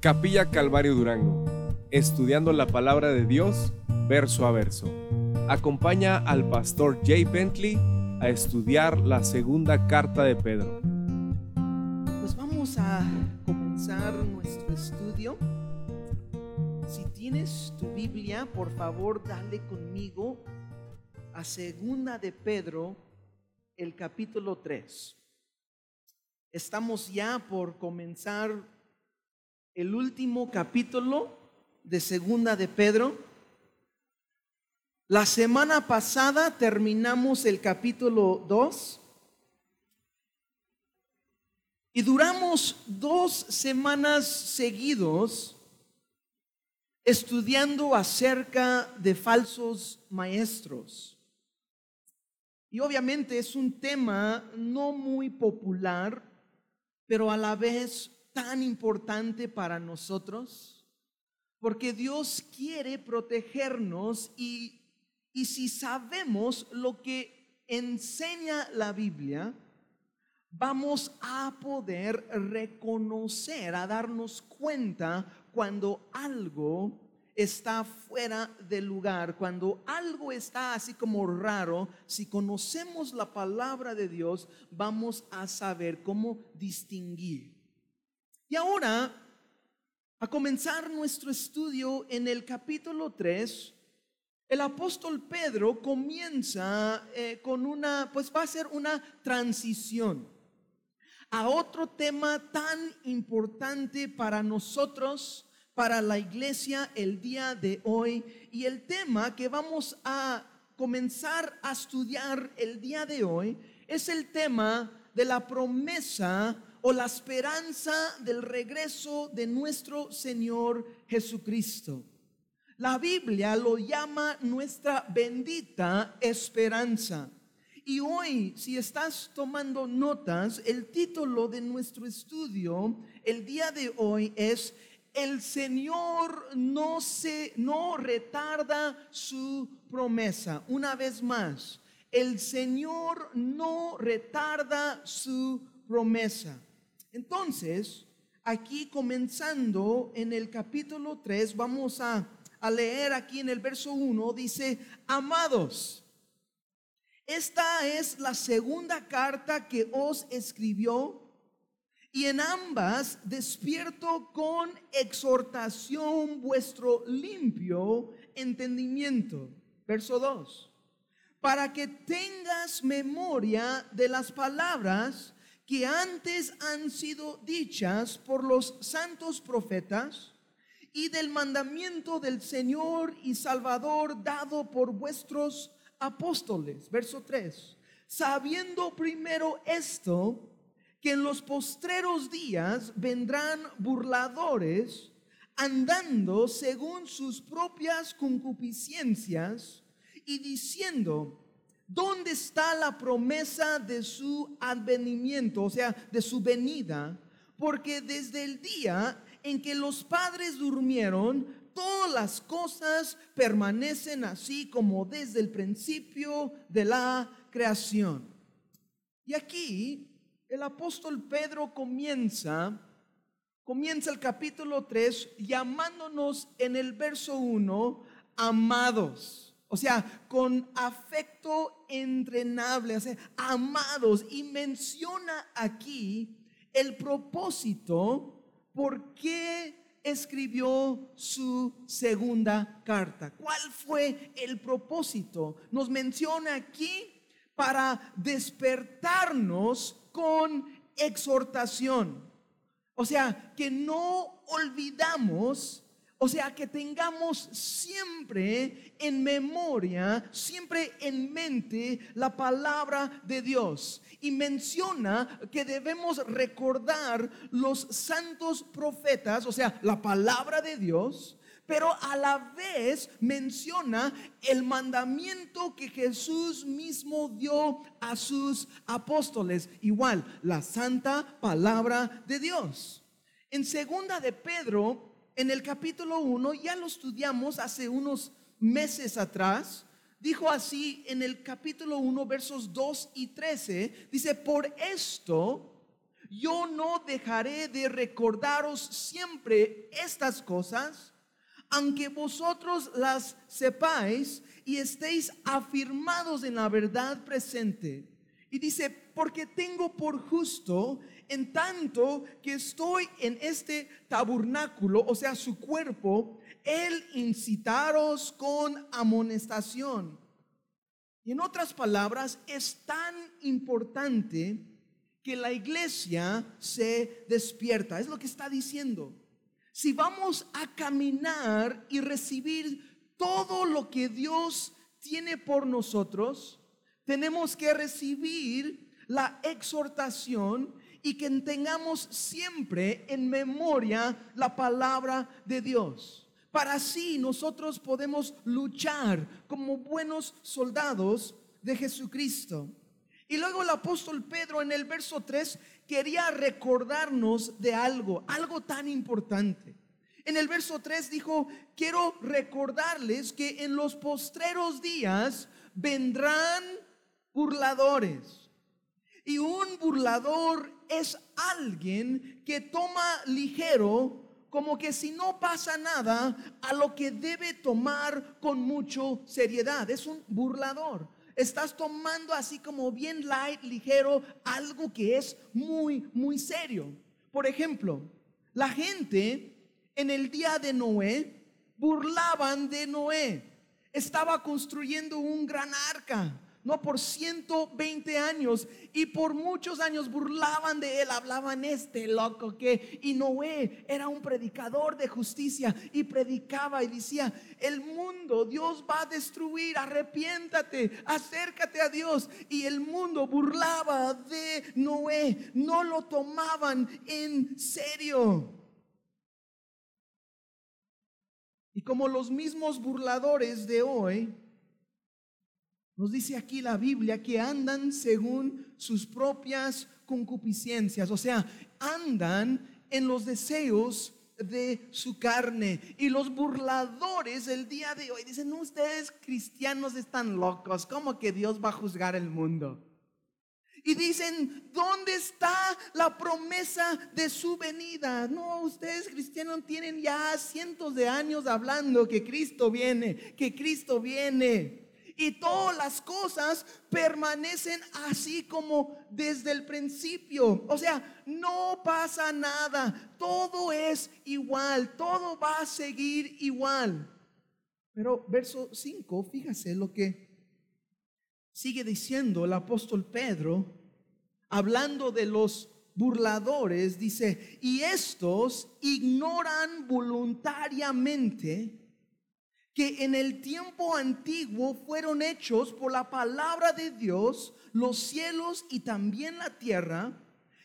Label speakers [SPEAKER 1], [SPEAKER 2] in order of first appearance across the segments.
[SPEAKER 1] Capilla Calvario Durango, estudiando la palabra de Dios verso a verso. Acompaña al pastor Jay Bentley a estudiar la segunda carta de Pedro.
[SPEAKER 2] Pues vamos a comenzar nuestro estudio. Si tienes tu Biblia, por favor, dale conmigo a segunda de Pedro, el capítulo 3. Estamos ya por comenzar el último capítulo de Segunda de Pedro. La semana pasada terminamos el capítulo 2 y duramos dos semanas seguidos estudiando acerca de falsos maestros. Y obviamente es un tema no muy popular, pero a la vez tan importante para nosotros? Porque Dios quiere protegernos y, y si sabemos lo que enseña la Biblia, vamos a poder reconocer, a darnos cuenta cuando algo está fuera del lugar, cuando algo está así como raro, si conocemos la palabra de Dios, vamos a saber cómo distinguir. Y ahora, a comenzar nuestro estudio en el capítulo 3, el apóstol Pedro comienza eh, con una, pues va a ser una transición a otro tema tan importante para nosotros, para la iglesia el día de hoy. Y el tema que vamos a comenzar a estudiar el día de hoy es el tema de la promesa o la esperanza del regreso de nuestro Señor Jesucristo. La Biblia lo llama nuestra bendita esperanza. Y hoy, si estás tomando notas, el título de nuestro estudio el día de hoy es el Señor no se no retarda su promesa. Una vez más, el Señor no retarda su promesa. Entonces, aquí comenzando en el capítulo 3, vamos a, leer aquí en el verso 1, dice, amados, esta es la segunda carta que os escribió y en ambas despierto con exhortación vuestro limpio entendimiento. Verso 2. Para que tengas memoria de las palabras que antes han sido dichas por los santos profetas y del mandamiento del Señor y Salvador dado por vuestros apóstoles. Verso 3. Sabiendo primero esto, que en los postreros días vendrán burladores andando según sus propias concupiscencias y diciendo, ¿Dónde está la promesa de su advenimiento, o sea, de su venida? Porque desde el día en que los padres durmieron, todas las cosas permanecen así como desde el principio de la creación. Y aquí el apóstol Pedro comienza, comienza el capítulo 3 llamándonos en el verso 1 amados. O sea, con afecto entrenable, amados. Y menciona aquí el propósito por qué escribió su segunda carta. ¿Cuál fue el propósito? Nos menciona aquí para despertarnos con exhortación. O sea, que no olvidamos o sea, que tengamos siempre en memoria, siempre en mente la palabra de Dios. Y menciona que debemos recordar los santos profetas, o sea, la palabra de Dios, pero a la vez menciona el mandamiento que Jesús mismo dio a sus apóstoles, igual la santa palabra de Dios. En segunda de Pedro en el capítulo 1, ya lo estudiamos hace unos meses atrás, dijo así en el capítulo 1, versos 2 y 13, dice, por esto yo no dejaré de recordaros siempre estas cosas, aunque vosotros las sepáis y estéis afirmados en la verdad presente. Y dice, porque tengo por justo, en tanto que estoy en este tabernáculo, o sea, su cuerpo, el incitaros con amonestación. Y en otras palabras, es tan importante que la iglesia se despierta. Es lo que está diciendo. Si vamos a caminar y recibir todo lo que Dios tiene por nosotros, tenemos que recibir la exhortación y que tengamos siempre en memoria la palabra de Dios. Para así nosotros podemos luchar como buenos soldados de Jesucristo. Y luego el apóstol Pedro en el verso 3 quería recordarnos de algo, algo tan importante. En el verso 3 dijo, quiero recordarles que en los postreros días vendrán burladores. Y un burlador es alguien que toma ligero como que si no pasa nada a lo que debe tomar con mucho seriedad. Es un burlador. Estás tomando así como bien light, ligero, algo que es muy, muy serio. Por ejemplo, la gente en el día de Noé burlaban de Noé. Estaba construyendo un gran arca no por 120 años. Y por muchos años burlaban de él, hablaban este loco que y Noé era un predicador de justicia y predicaba y decía, el mundo Dios va a destruir, arrepiéntate, acércate a Dios y el mundo burlaba de Noé, no lo tomaban en serio. Y como los mismos burladores de hoy, nos dice aquí la Biblia que andan según sus propias concupiscencias, o sea, andan en los deseos de su carne. Y los burladores el día de hoy dicen, ustedes cristianos están locos, ¿cómo que Dios va a juzgar el mundo? Y dicen, ¿dónde está la promesa de su venida? No, ustedes cristianos tienen ya cientos de años hablando que Cristo viene, que Cristo viene y todas las cosas permanecen así como desde el principio. O sea, no pasa nada, todo es igual, todo va a seguir igual. Pero verso 5, fíjese lo que sigue diciendo el apóstol Pedro, hablando de los burladores, dice, y estos ignoran voluntariamente que en el tiempo antiguo fueron hechos por la palabra de Dios los cielos y también la tierra,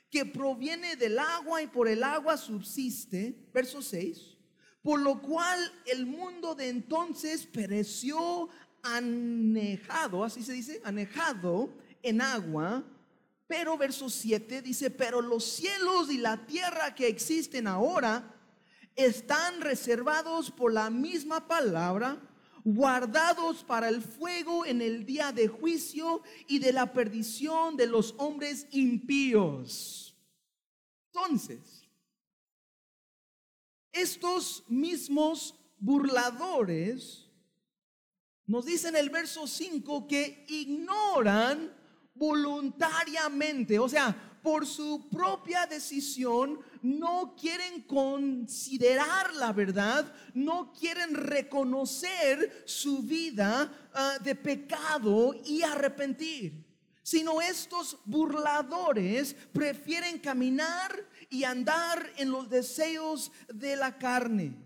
[SPEAKER 2] que proviene del agua y por el agua subsiste, verso 6, por lo cual el mundo de entonces pereció anejado, así se dice, anejado en agua, pero verso 7 dice, pero los cielos y la tierra que existen ahora, están reservados por la misma palabra, guardados para el fuego en el día de juicio y de la perdición de los hombres impíos. Entonces, estos mismos burladores nos dicen en el verso 5 que ignoran voluntariamente, o sea, por su propia decisión no quieren considerar la verdad, no quieren reconocer su vida ah, de pecado y arrepentir sino estos burladores prefieren caminar y andar en los deseos de la carne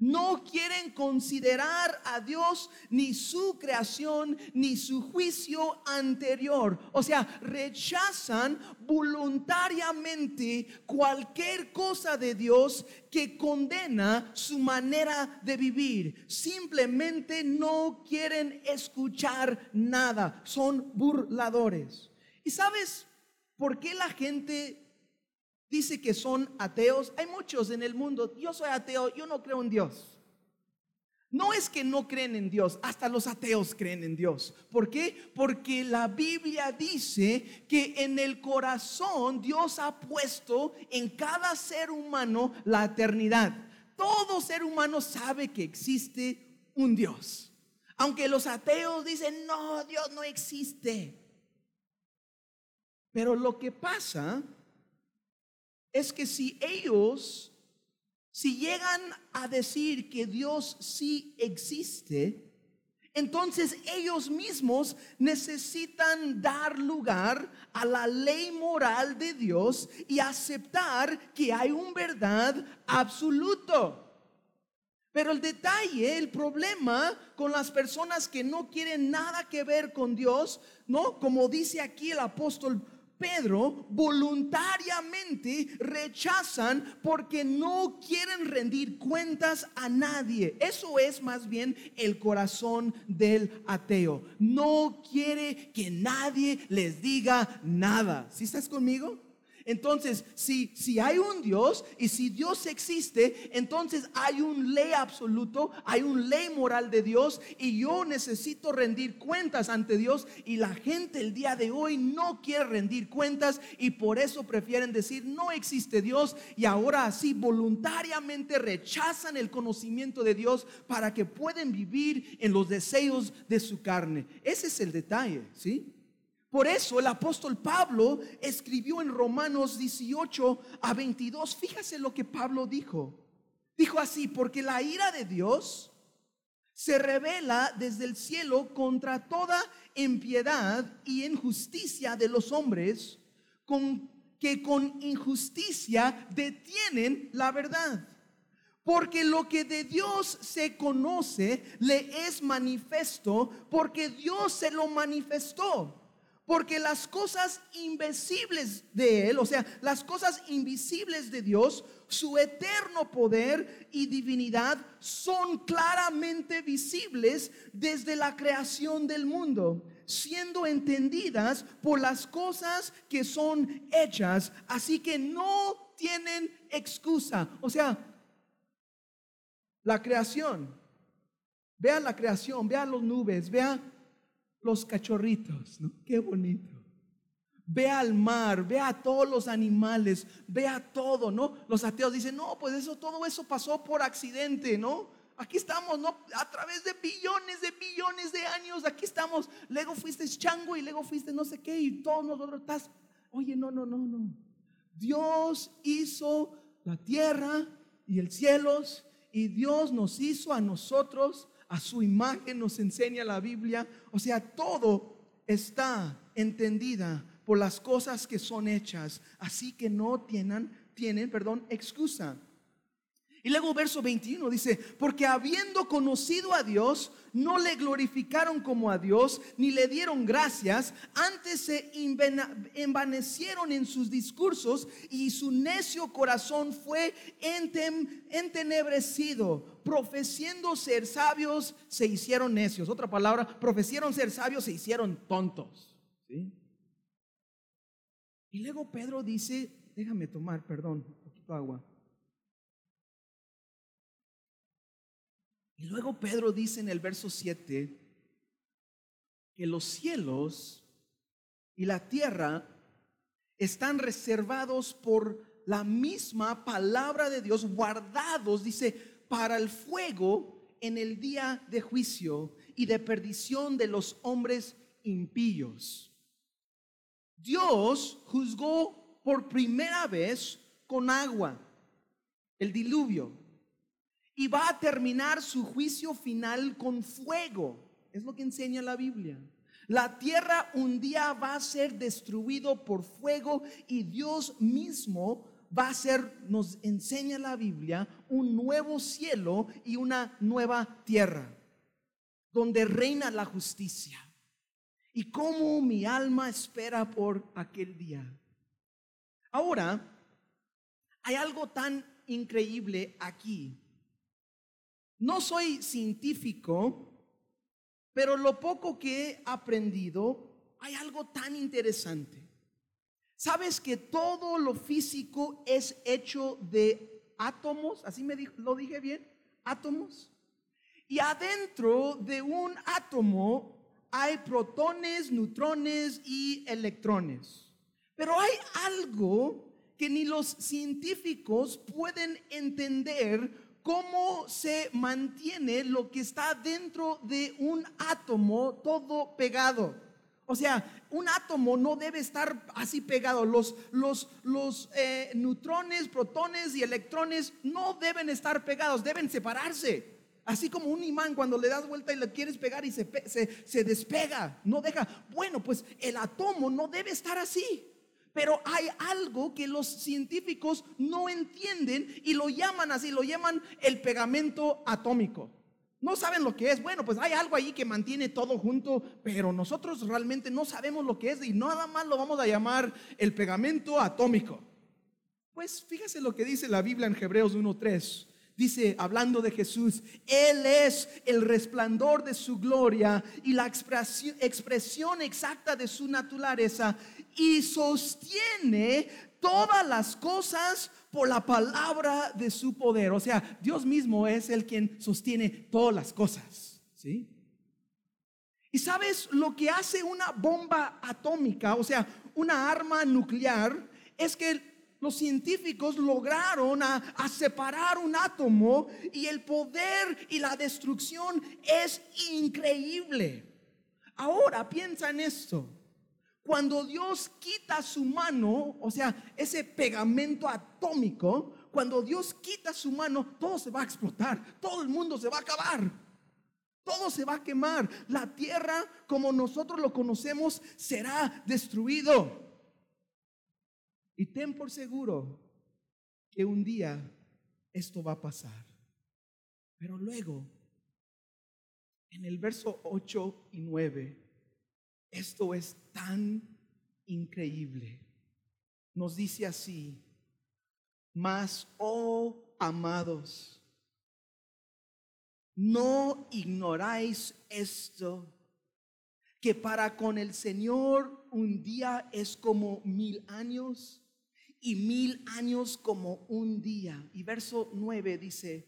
[SPEAKER 2] no quieren considerar a Dios ni su creación ni su juicio anterior. O sea, rechazan voluntariamente cualquier cosa de Dios que condena su manera de vivir. Simplemente no quieren escuchar nada. Son burladores. ¿Y sabes por qué la gente dice que son ateos. Hay muchos en el mundo. Yo soy ateo, yo no creo en Dios. No es que no creen en Dios, hasta los ateos creen en Dios. ¿Por qué? Porque la Biblia dice que en el corazón Dios ha puesto en cada ser humano la eternidad. Todo ser humano sabe que existe un Dios. Aunque los ateos dicen, no, Dios no existe. Pero lo que pasa es que si ellos si llegan a decir que Dios sí existe, entonces ellos mismos necesitan dar lugar a la ley moral de Dios y aceptar que hay un verdad absoluto. Pero el detalle, el problema con las personas que no quieren nada que ver con Dios, ¿no? Como dice aquí el apóstol Pedro voluntariamente rechazan porque no quieren rendir cuentas a nadie. Eso es más bien el corazón del ateo. No quiere que nadie les diga nada. ¿Sí estás conmigo? Entonces, si, si hay un Dios y si Dios existe, entonces hay un ley absoluto, hay un ley moral de Dios y yo necesito rendir cuentas ante Dios y la gente el día de hoy no quiere rendir cuentas y por eso prefieren decir no existe Dios y ahora así voluntariamente rechazan el conocimiento de Dios para que puedan vivir en los deseos de su carne. Ese es el detalle, ¿sí? Por eso el apóstol Pablo escribió en Romanos 18 a 22, fíjese lo que Pablo dijo. Dijo así, porque la ira de Dios se revela desde el cielo contra toda impiedad y injusticia de los hombres, con, que con injusticia detienen la verdad. Porque lo que de Dios se conoce le es manifiesto, porque Dios se lo manifestó. Porque las cosas invisibles de Él, o sea, las cosas invisibles de Dios, su eterno poder y divinidad son claramente visibles desde la creación del mundo, siendo entendidas por las cosas que son hechas, así que no tienen excusa. O sea, la creación, vean la creación, vean las nubes, vean los cachorritos, ¿no? Qué bonito. Ve al mar, ve a todos los animales, ve a todo, ¿no? Los ateos dicen, no, pues eso, todo eso pasó por accidente, ¿no? Aquí estamos, ¿no? A través de billones de billones de años, aquí estamos. Luego fuiste chango y luego fuiste no sé qué y todos nosotros estás. Oye, no, no, no, no. Dios hizo la tierra y el cielos y Dios nos hizo a nosotros a su imagen, nos enseña la Biblia. O sea, todo está entendida por las cosas que son hechas, así que no tienen, tienen, perdón, excusa. Y luego verso 21 dice, porque habiendo conocido a Dios, no le glorificaron como a Dios, ni le dieron gracias, antes se envanecieron en sus discursos y su necio corazón fue entenebrecido. Profeciendo ser sabios, se hicieron necios. Otra palabra, profecieron ser sabios, se hicieron tontos. Y luego Pedro dice, déjame tomar, perdón, un poquito agua. Y luego Pedro dice en el verso 7 que los cielos y la tierra están reservados por la misma palabra de Dios, guardados, dice, para el fuego en el día de juicio y de perdición de los hombres impíos. Dios juzgó por primera vez con agua el diluvio y va a terminar su juicio final con fuego. Es lo que enseña la Biblia. La tierra un día va a ser destruido por fuego y Dios mismo va a ser, nos enseña la Biblia, un nuevo cielo y una nueva tierra, donde reina la justicia. Y cómo mi alma espera por aquel día. Ahora, hay algo tan increíble aquí no soy científico, pero lo poco que he aprendido, hay algo tan interesante. ¿Sabes que todo lo físico es hecho de átomos? Así me lo dije bien, átomos. Y adentro de un átomo hay protones, neutrones y electrones. Pero hay algo que ni los científicos pueden entender cómo se mantiene lo que está dentro de un átomo todo pegado. O sea, un átomo no debe estar así pegado. Los, los, los eh, neutrones, protones y electrones no deben estar pegados, deben separarse. Así como un imán cuando le das vuelta y le quieres pegar y se, se, se despega, no deja. Bueno, pues el átomo no debe estar así. Pero hay algo que los científicos no entienden y lo llaman así, lo llaman el pegamento atómico. No saben lo que es. Bueno, pues hay algo ahí que mantiene todo junto, pero nosotros realmente no sabemos lo que es y nada más lo vamos a llamar el pegamento atómico. Pues fíjese lo que dice la Biblia en Hebreos 1.3. Dice, hablando de Jesús, Él es el resplandor de su gloria y la expresión, expresión exacta de su naturaleza y sostiene todas las cosas por la palabra de su poder. O sea, Dios mismo es el quien sostiene todas las cosas. ¿Sí? ¿Y sabes lo que hace una bomba atómica, o sea, una arma nuclear? Es que los científicos lograron a, separar un átomo y el poder y la destrucción es increíble. Ahora piensa en esto. Cuando Dios quita su mano, o sea, ese pegamento atómico, cuando Dios quita su mano, todo se va a explotar, todo el mundo se va a acabar, todo se va a quemar, la tierra como nosotros lo conocemos será destruido. Y ten por seguro que un día esto va a pasar. Pero luego, en el verso 8 y 9, esto es tan increíble. Nos dice así, mas, oh amados, no ignoráis esto, que para con el Señor un día es como mil años y mil años como un día. Y verso 9 dice,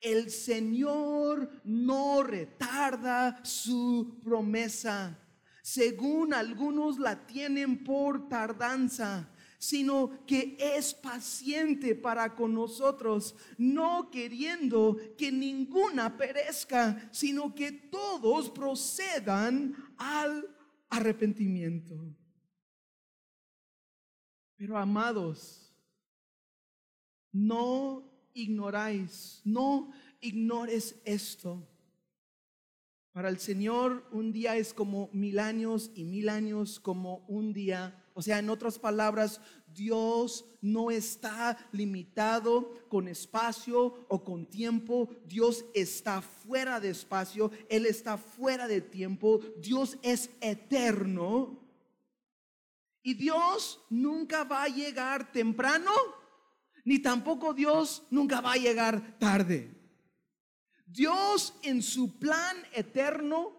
[SPEAKER 2] el Señor no retarda su promesa según algunos la tienen por tardanza, sino que es paciente para con nosotros, no queriendo que ninguna perezca, sino que todos procedan al arrepentimiento. Pero amados, no ignoráis, no ignores esto para el Señor un día es como mil años y mil años como un día. O sea, en otras palabras, Dios no está limitado con espacio o con tiempo. Dios está fuera de espacio. Él está fuera de tiempo. Dios es eterno. Y Dios nunca va a llegar temprano, ni tampoco Dios nunca va a llegar tarde. Dios en su plan eterno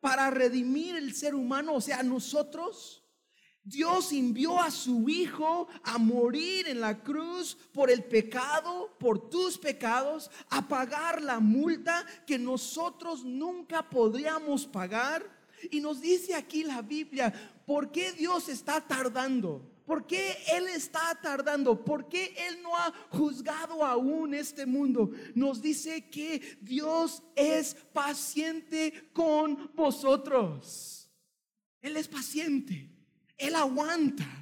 [SPEAKER 2] para redimir el ser humano, o sea, nosotros, Dios envió a su Hijo a morir en la cruz por el pecado, por tus pecados, a pagar la multa que nosotros nunca podríamos pagar. Y nos dice aquí la Biblia, ¿por qué Dios está tardando? ¿Por qué Él está tardando? ¿Por qué Él no ha juzgado aún este mundo? Nos dice que Dios es paciente con vosotros. Él es paciente. Él aguanta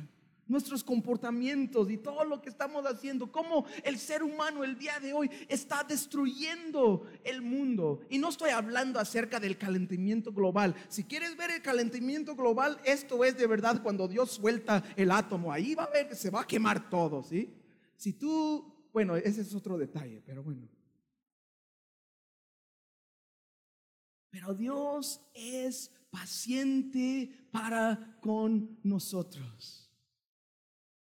[SPEAKER 2] nuestros comportamientos y todo lo que estamos haciendo, cómo el ser humano el día de hoy está destruyendo el mundo. Y no estoy hablando acerca del calentamiento global. Si quieres ver el calentamiento global, esto es de verdad cuando Dios suelta el átomo. Ahí va a ver que se va a quemar todo, ¿sí? Si tú, bueno, ese es otro detalle, pero bueno. Pero Dios es paciente para con nosotros.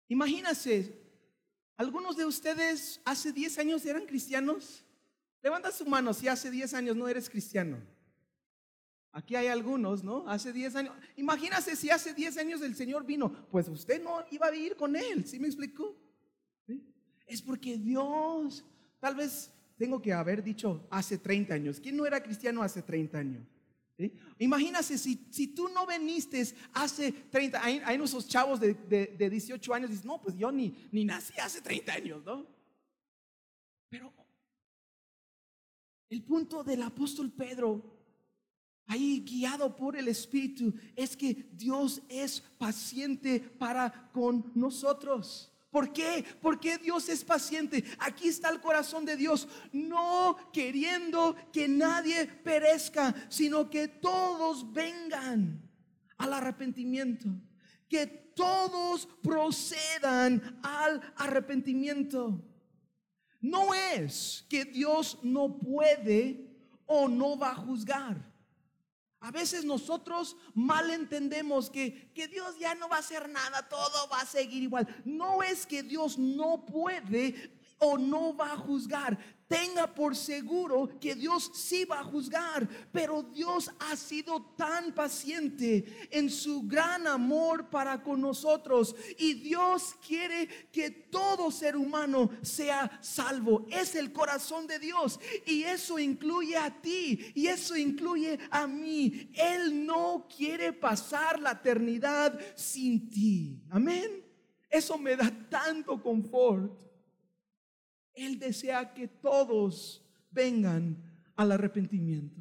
[SPEAKER 2] Imagínense, algunos de ustedes hace 10 años eran cristianos. Levanta su mano si hace 10 años no eres cristiano. Aquí hay algunos, ¿no? Hace 10 años. Imagínese si hace 10 años el Señor vino, pues usted no iba a vivir con Él, ¿sí me explicó? Es porque Dios, tal vez tengo que haber dicho hace 30 años. ¿Quién no era cristiano hace 30 años? ¿Sí? Imagínate si, si tú no veniste hace 30, hay, hay esos chavos de, de, de 18 años, dicen, no, pues yo ni, ni nací hace 30 años, ¿no? Pero el punto del apóstol Pedro, ahí guiado por el Espíritu, es que Dios es paciente para con nosotros. ¿Por qué? Porque Dios es paciente. Aquí está el corazón de Dios, no queriendo que nadie perezca, sino que todos vengan al arrepentimiento. Que todos procedan al arrepentimiento. No es que Dios no puede o no va a juzgar. A veces nosotros mal entendemos que, que, Dios ya no va a hacer nada, todo va a seguir igual. No es que Dios no puede o no va a juzgar tenga por seguro que Dios sí va a juzgar, pero Dios ha sido tan paciente en su gran amor para con nosotros y Dios quiere que todo ser humano sea salvo. Es el corazón de Dios y eso incluye a ti y eso incluye a mí. Él no quiere pasar la eternidad sin ti. Amén. Eso me da tanto confort. Él desea que todos vengan al arrepentimiento.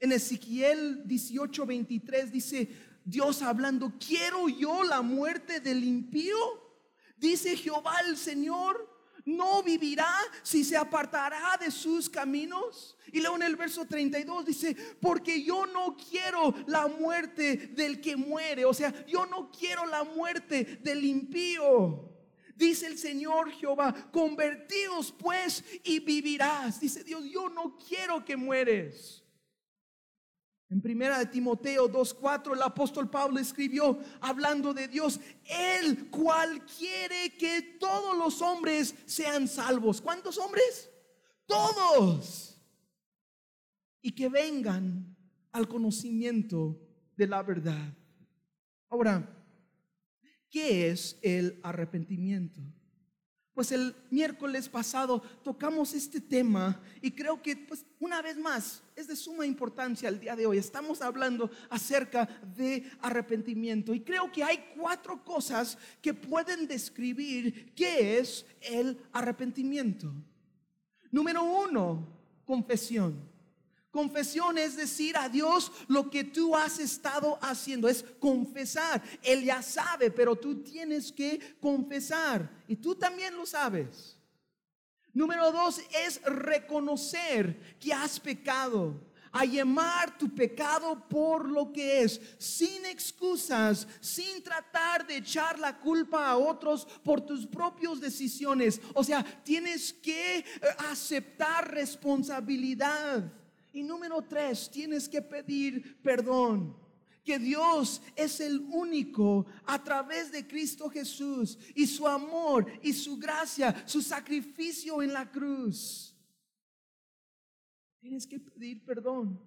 [SPEAKER 2] En Ezequiel 18:23 dice Dios hablando, ¿quiero yo la muerte del impío? Dice Jehová el Señor, no vivirá si se apartará de sus caminos. Y luego en el verso 32 dice, porque yo no quiero la muerte del que muere, o sea, yo no quiero la muerte del impío. Dice el Señor Jehová, convertidos pues y vivirás. Dice Dios, yo no quiero que mueres. En primera de Timoteo 2:4 el apóstol Pablo escribió hablando de Dios, el cual quiere que todos los hombres sean salvos. ¿Cuántos hombres? Todos. Y que vengan al conocimiento de la verdad. Ahora, ¿Qué es el arrepentimiento? Pues el miércoles pasado tocamos este tema y creo que pues una vez más es de suma importancia el día de hoy. Estamos hablando acerca de arrepentimiento y creo que hay cuatro cosas que pueden describir qué es el arrepentimiento. Número uno, confesión. Confesión es decir a Dios lo que tú has estado haciendo, es confesar. Él ya sabe, pero tú tienes que confesar y tú también lo sabes. Número dos es reconocer que has pecado a llamar tu pecado por lo que es, sin excusas, sin tratar de echar la culpa a otros por tus propias decisiones. O sea, tienes que eh, aceptar responsabilidad. Y número tres, tienes que pedir perdón. Que Dios es el único a través de Cristo Jesús y su amor y su gracia, su sacrificio en la cruz. Tienes que pedir perdón.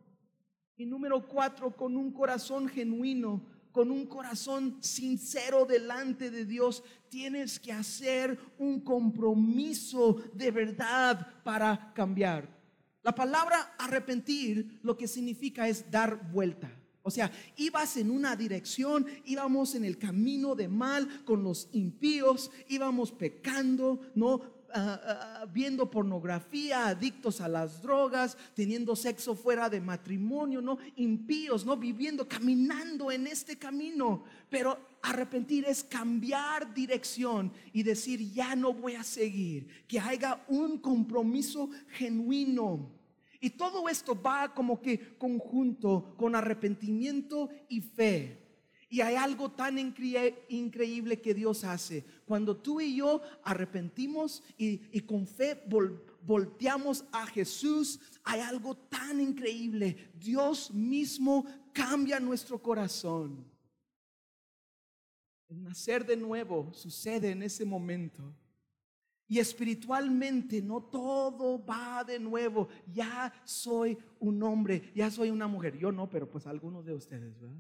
[SPEAKER 2] Y número cuatro, con un corazón genuino, con un corazón sincero delante de Dios, tienes que hacer un compromiso de verdad para cambiar. La palabra arrepentir lo que significa es dar vuelta. O sea, ibas en una dirección, íbamos en el camino de mal con los impíos, íbamos pecando, ¿no? Ah, ah, viendo pornografía, adictos a las drogas, teniendo sexo fuera de matrimonio, ¿no? Impíos, ¿no? Viviendo, caminando en este camino. Pero arrepentir es cambiar dirección y decir, ya no voy a seguir, que haya un compromiso genuino. Y todo esto va como que conjunto con arrepentimiento y fe. Y hay algo tan increíble que Dios hace. Cuando tú y yo arrepentimos y, con fe volteamos a Jesús, hay algo tan increíble. Dios mismo cambia nuestro corazón. El nacer de nuevo sucede en ese momento. Y espiritualmente no todo va de nuevo. Ya soy un hombre, ya soy una mujer. Yo no, pero pues algunos de ustedes, ¿verdad?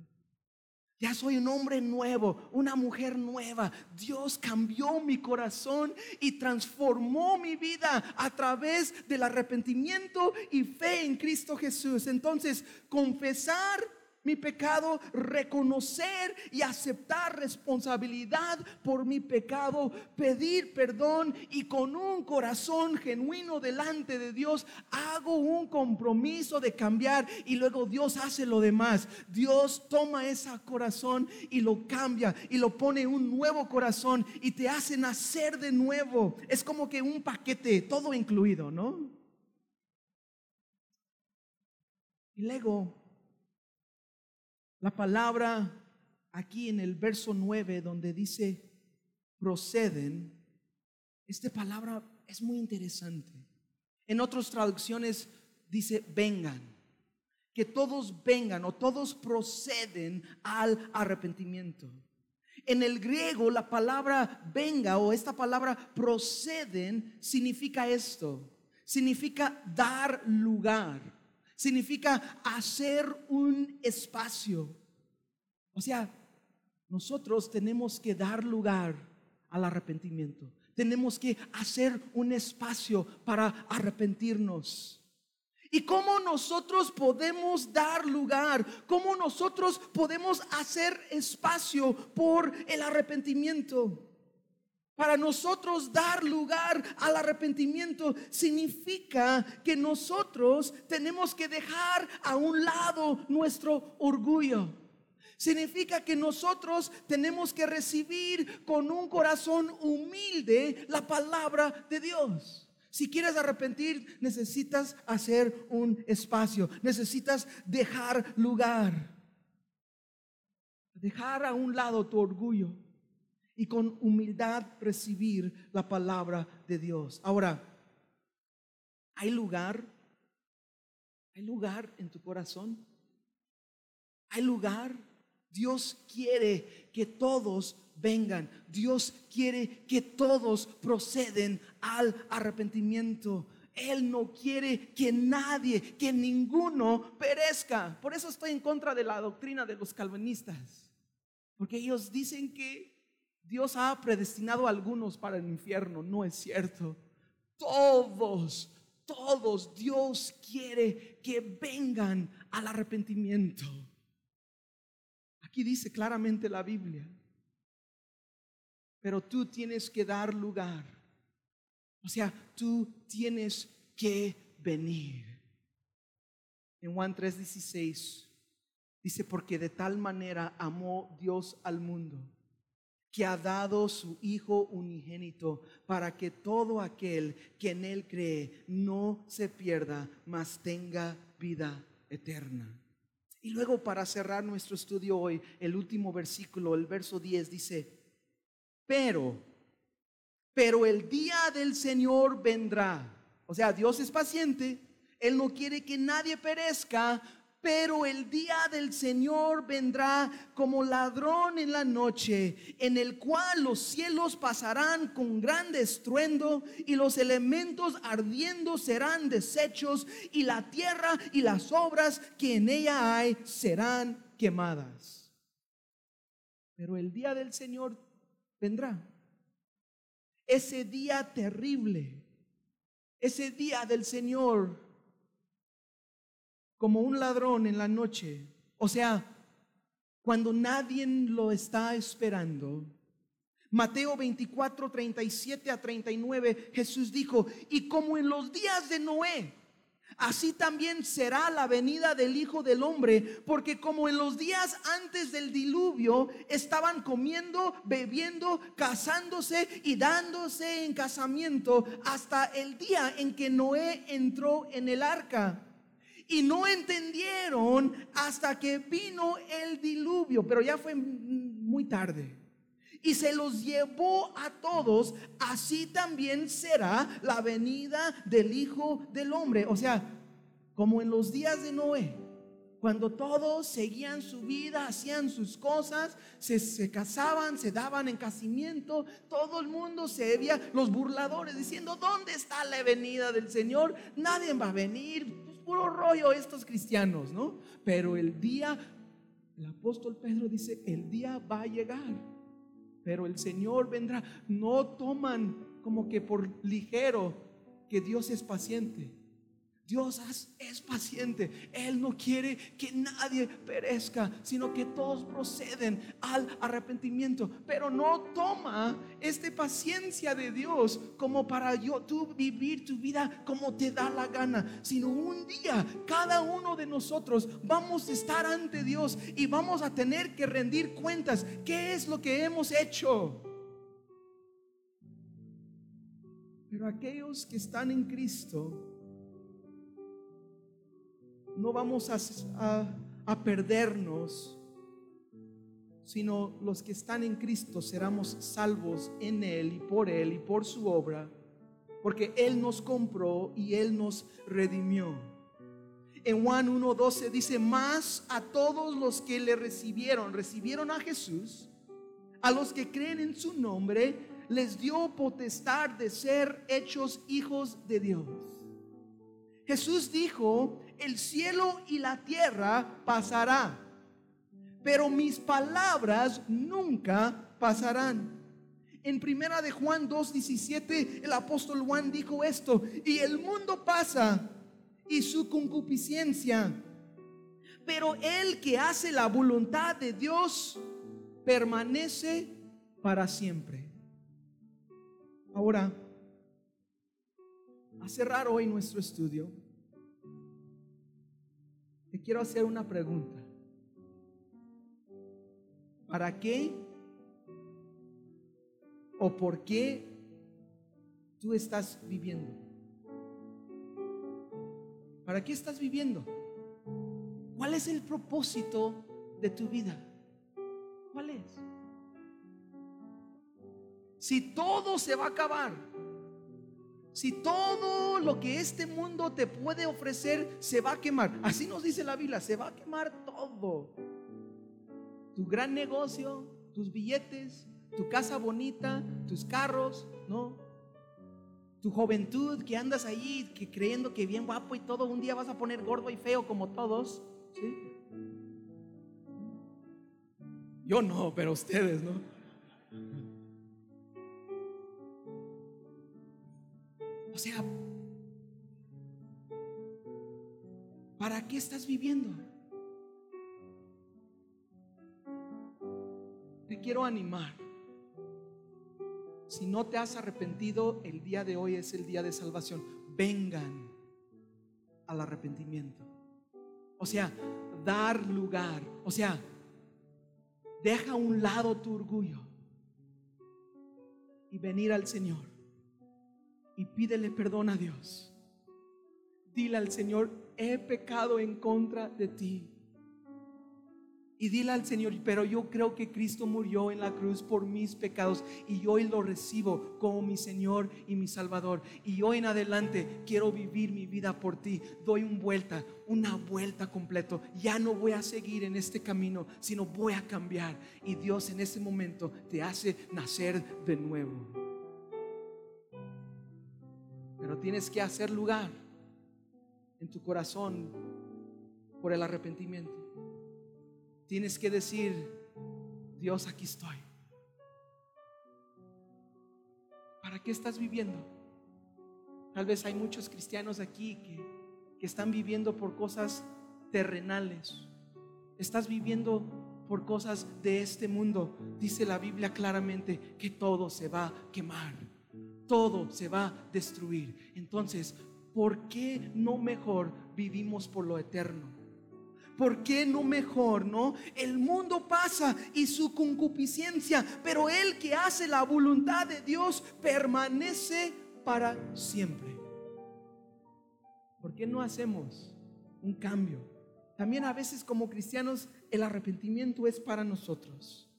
[SPEAKER 2] Ya soy un hombre nuevo, una mujer nueva. Dios cambió mi corazón y transformó mi vida a través del arrepentimiento y fe en Cristo Jesús. Entonces, confesar mi pecado, reconocer y aceptar responsabilidad por mi pecado, pedir perdón y con un corazón genuino delante de Dios hago un compromiso de cambiar y luego Dios hace lo demás. Dios toma ese corazón y lo cambia y lo pone un nuevo corazón y te hace nacer de nuevo. Es como que un paquete, todo incluido, ¿no? Y luego la palabra aquí en el verso 9 donde dice proceden, esta palabra es muy interesante. En otras traducciones dice vengan, que todos vengan o todos proceden al arrepentimiento. En el griego la palabra venga o esta palabra proceden significa esto, significa dar lugar significa hacer un espacio. O sea, nosotros tenemos que dar lugar al arrepentimiento. Tenemos que hacer un espacio para arrepentirnos. ¿Y cómo nosotros podemos dar lugar? ¿Cómo nosotros podemos hacer espacio por el arrepentimiento? Para nosotros dar lugar al arrepentimiento significa que nosotros tenemos que dejar a un lado nuestro orgullo. Significa que nosotros tenemos que recibir con un corazón humilde la palabra de Dios. Si quieres arrepentir, necesitas hacer un espacio, necesitas dejar lugar, dejar a un lado tu orgullo y con humildad recibir la palabra de Dios. Ahora, ¿hay lugar? ¿Hay lugar en tu corazón? ¿Hay lugar? Dios quiere que todos vengan. Dios quiere que todos proceden al arrepentimiento. Él no quiere que nadie, que ninguno perezca. Por eso estoy en contra de la doctrina de los calvinistas. Porque ellos dicen que Dios ha predestinado a algunos para el infierno, no es cierto. Todos, todos, Dios quiere que vengan al arrepentimiento. Aquí dice claramente la Biblia. Pero tú tienes que dar lugar. O sea, tú tienes que venir. En Juan 3:16 dice, porque de tal manera amó Dios al mundo que ha dado su Hijo unigénito para que todo aquel que en Él cree no se pierda, mas tenga vida eterna. Y luego para cerrar nuestro estudio hoy, el último versículo, el verso 10 dice, pero, pero el día del Señor vendrá. O sea, Dios es paciente, Él no quiere que nadie perezca, pero el día del Señor vendrá como ladrón en la noche, en el cual los cielos pasarán con gran estruendo y los elementos ardiendo serán deshechos y la tierra y las obras que en ella hay serán quemadas. Pero el día del Señor vendrá. Ese día terrible, ese día del Señor como un ladrón en la noche. O sea, cuando nadie lo está esperando. Mateo 24, 37 a 39, Jesús dijo, y como en los días de Noé, así también será la venida del Hijo del Hombre, porque como en los días antes del diluvio estaban comiendo, bebiendo, casándose y dándose en casamiento hasta el día en que Noé entró en el arca y no entendieron hasta que vino el diluvio, pero ya fue muy tarde. Y se los llevó a todos, así también será la venida del Hijo del Hombre. O sea, como en los días de Noé, cuando todos seguían su vida, hacían sus cosas, se, se, casaban, se daban en casamiento, todo el mundo se veía, los burladores diciendo, ¿dónde está la venida del Señor? Nadie va a venir, puro rollo estos cristianos, ¿no? Pero el día El apóstol Pedro dice, el día va a llegar, pero el Señor vendrá. No toman como que por ligero que Dios es paciente. Dios es paciente. Él no quiere que nadie perezca, sino que todos proceden al arrepentimiento. Pero no toma esta paciencia de Dios como para yo tú vivir tu vida como te da la gana, sino un día cada uno de nosotros vamos a estar ante Dios y vamos a tener que rendir cuentas. ¿Qué es lo que hemos hecho? Pero aquellos que están en Cristo, no vamos a, perdernos, sino los que están en Cristo seremos salvos en Él y por Él y por su obra, porque Él nos compró y Él nos redimió. En Juan 1.12 dice, más a todos los que le recibieron, recibieron a Jesús, a los que creen en su nombre, les dio potestad de ser hechos hijos de Dios. Jesús dijo, el cielo y la tierra pasará, pero mis palabras nunca pasarán. En primera de Juan 2:17 el apóstol Juan dijo esto, y el mundo pasa y su concupiscencia, pero el que hace la voluntad de Dios permanece para siempre. Ahora, a cerrar hoy nuestro estudio, te quiero hacer una pregunta. ¿Para qué o por qué tú estás viviendo? ¿Para qué estás viviendo? ¿Cuál es el propósito de tu vida? ¿Cuál es? Si todo se va a acabar, si todo lo que este mundo te puede ofrecer se va a quemar, así nos dice la Biblia, se va a quemar todo. Tu gran negocio, tus billetes, tu casa bonita, tus carros, ¿no? Tu juventud que andas ahí que creyendo que bien guapo y todo, un día vas a poner gordo y feo como todos, ¿sí? Yo no, pero ustedes, ¿no? O sea, ¿para qué estás viviendo? Te quiero animar. Si no te has arrepentido, el día de hoy es el día de salvación. Vengan al arrepentimiento. O sea, dar lugar. O sea, deja a un lado tu orgullo y venir al Señor y pídele perdón a Dios. Dile al Señor, he pecado en contra de ti. Y dile al Señor, pero yo creo que Cristo murió en la cruz por mis pecados y hoy lo recibo como mi Señor y mi Salvador. Y hoy en adelante quiero vivir mi vida por ti. Doy una vuelta, una vuelta completo. Ya no voy a seguir en este camino, sino voy a cambiar. Y Dios en ese momento te hace nacer de nuevo. Pero tienes que hacer lugar en tu corazón por el arrepentimiento. Tienes que decir, Dios, aquí estoy. ¿Para qué estás viviendo? Tal vez hay muchos cristianos aquí que, que están viviendo por cosas terrenales. Estás viviendo por cosas de este mundo. Dice la Biblia claramente que todo se va a quemar todo se va a destruir. Entonces, ¿por qué no mejor vivimos por lo eterno? ¿Por qué no mejor, no? El mundo pasa y su concupiscencia, pero el que hace la voluntad de Dios permanece para siempre. ¿Por qué no hacemos un cambio? También a veces como cristianos el arrepentimiento es para nosotros.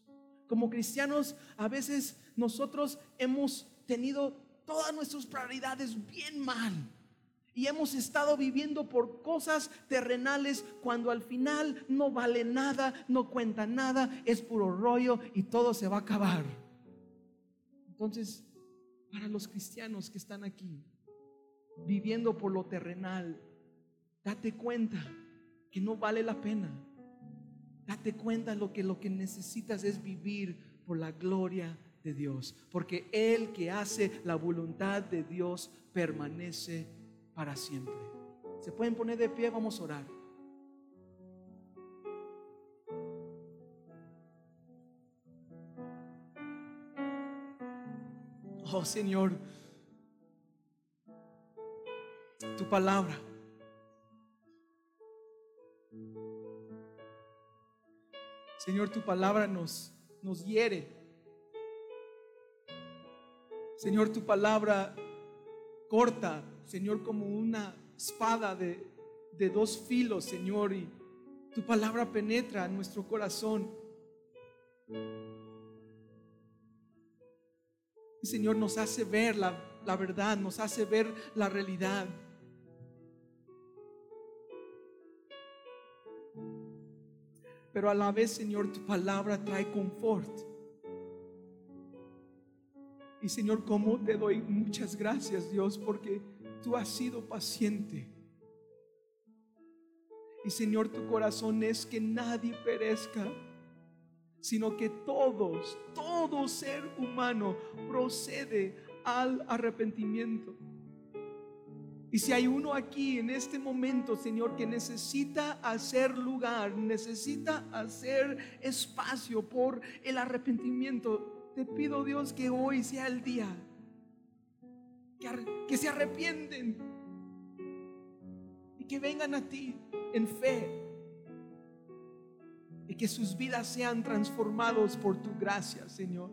[SPEAKER 2] Como cristianos a veces nosotros hemos tenido todas nuestras prioridades bien mal. Y hemos estado viviendo por cosas terrenales cuando al final no vale nada, no cuenta nada, es puro rollo y todo se va a acabar. Entonces, para los cristianos que están aquí, viviendo por lo terrenal, date cuenta que no vale la pena. Date cuenta lo que lo que necesitas es vivir por la gloria de Dios, porque el que hace la voluntad de Dios permanece para siempre. Se pueden poner de pie, vamos a orar. Oh Señor, tu palabra. Señor, tu palabra nos, nos hiere. Señor, tu palabra corta, Señor, como una espada de, de dos filos, Señor, y tu palabra penetra en nuestro corazón. Y Señor, nos hace ver la, la verdad, nos hace ver la realidad. Pero a la vez, Señor, tu palabra trae confort. Y Señor, como te doy muchas gracias, Dios, porque tú has sido paciente. Y Señor, tu corazón es que nadie perezca, sino que todos, todo ser humano procede al arrepentimiento. Y si hay uno aquí en este momento, Señor, que necesita hacer lugar, necesita hacer espacio por el arrepentimiento, te pido Dios que hoy sea el día, que, se arrepienten y que vengan a ti en fe y que sus vidas sean transformados por tu gracia, Señor.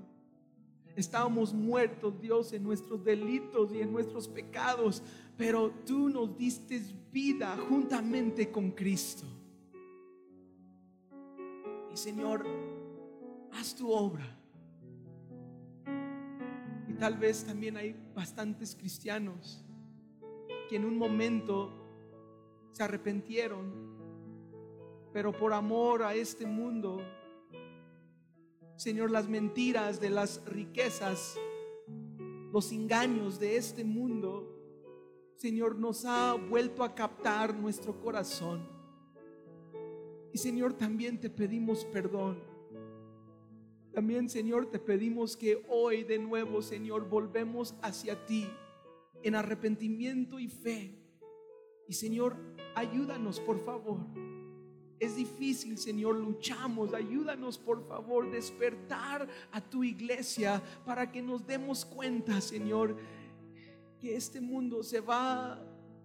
[SPEAKER 2] Estábamos muertos, Dios, en nuestros delitos y en nuestros pecados, pero tú nos diste vida juntamente con Cristo. Y Señor, haz tu obra. Tal vez también hay bastantes cristianos que en un momento se arrepintieron, pero por amor a este mundo, Señor, las mentiras de las riquezas, los engaños de este mundo, Señor, nos ha vuelto a captar nuestro corazón. Y Señor, también te pedimos perdón. También, Señor, te pedimos que hoy de nuevo, Señor, volvemos hacia ti en arrepentimiento y fe. Y Señor, ayúdanos, por favor. Es difícil, Señor, luchamos. Ayúdanos, por favor, despertar a tu iglesia para que nos demos cuenta, Señor, que este mundo se va a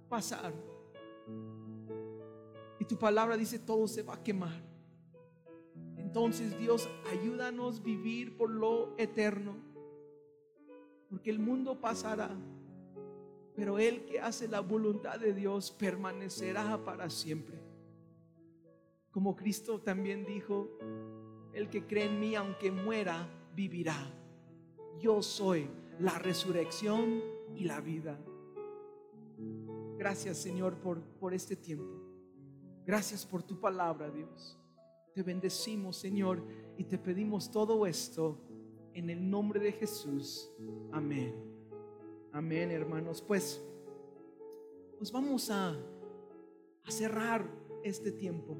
[SPEAKER 2] pasar. Y tu palabra dice, todo se va a quemar. Entonces Dios, ayúdanos a vivir por lo eterno. Porque el mundo pasará, pero el que hace la voluntad de Dios permanecerá para siempre. Como Cristo también dijo, el que cree en mí, aunque muera, vivirá. Yo soy la resurrección y la vida. Gracias Señor por, por este tiempo. Gracias por tu palabra, Dios. Te bendecimos, Señor, y te pedimos todo esto en el nombre de Jesús. Amén. Amén, hermanos. Pues, pues vamos a, a cerrar este tiempo.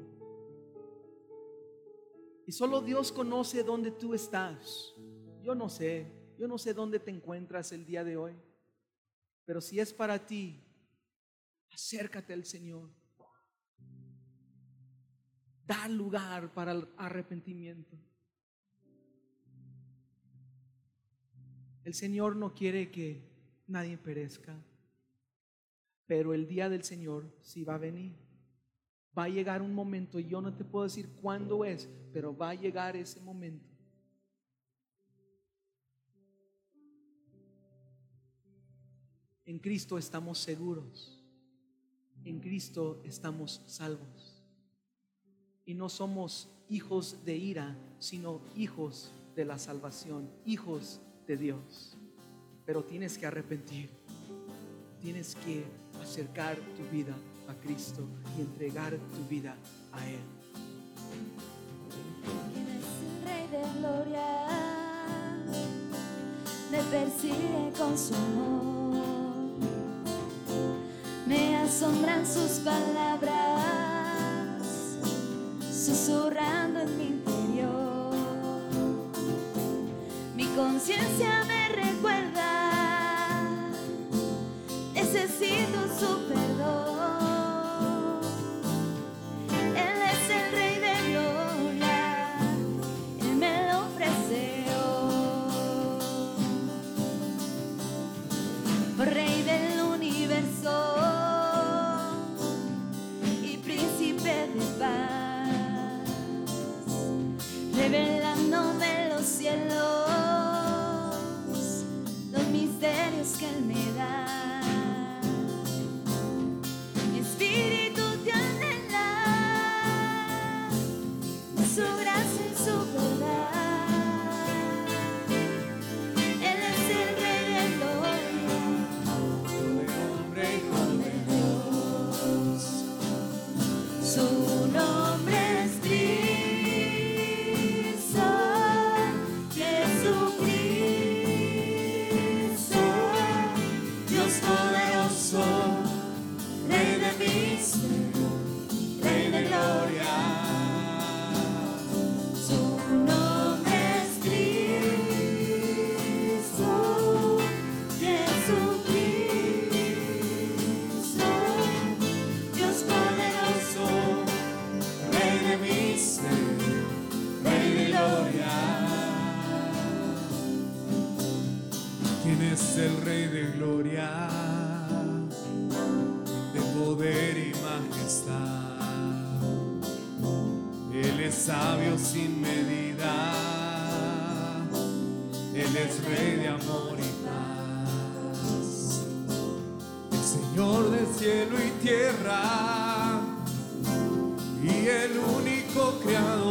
[SPEAKER 2] Y solo Dios conoce dónde tú estás. Yo no sé, yo no sé dónde te encuentras el día de hoy. Pero si es para ti, acércate al Señor. Da lugar para el arrepentimiento. El Señor no quiere que nadie perezca, pero el día del Señor sí va a venir. Va a llegar un momento, y yo no te puedo decir cuándo es, pero va a llegar ese momento En Cristo estamos seguros. En Cristo estamos salvos. Y no somos hijos de ira, sino hijos de la salvación, hijos de Dios. Pero tienes que arrepentir. Tienes que acercar tu vida a Cristo y entregar tu vida a Él.
[SPEAKER 3] Rey de gloria, me persigue con su amor me asombran sus palabras, susurrando en mi interior. Mi conciencia me es el Rey de gloria, de
[SPEAKER 1] poder y majestad. Él es sabio sin medida, Él es Rey de amor y paz. El Señor de cielo y tierra y el único creador.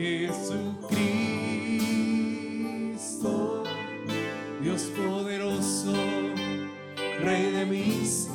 [SPEAKER 1] Jesucristo, Dios poderoso, Rey de mis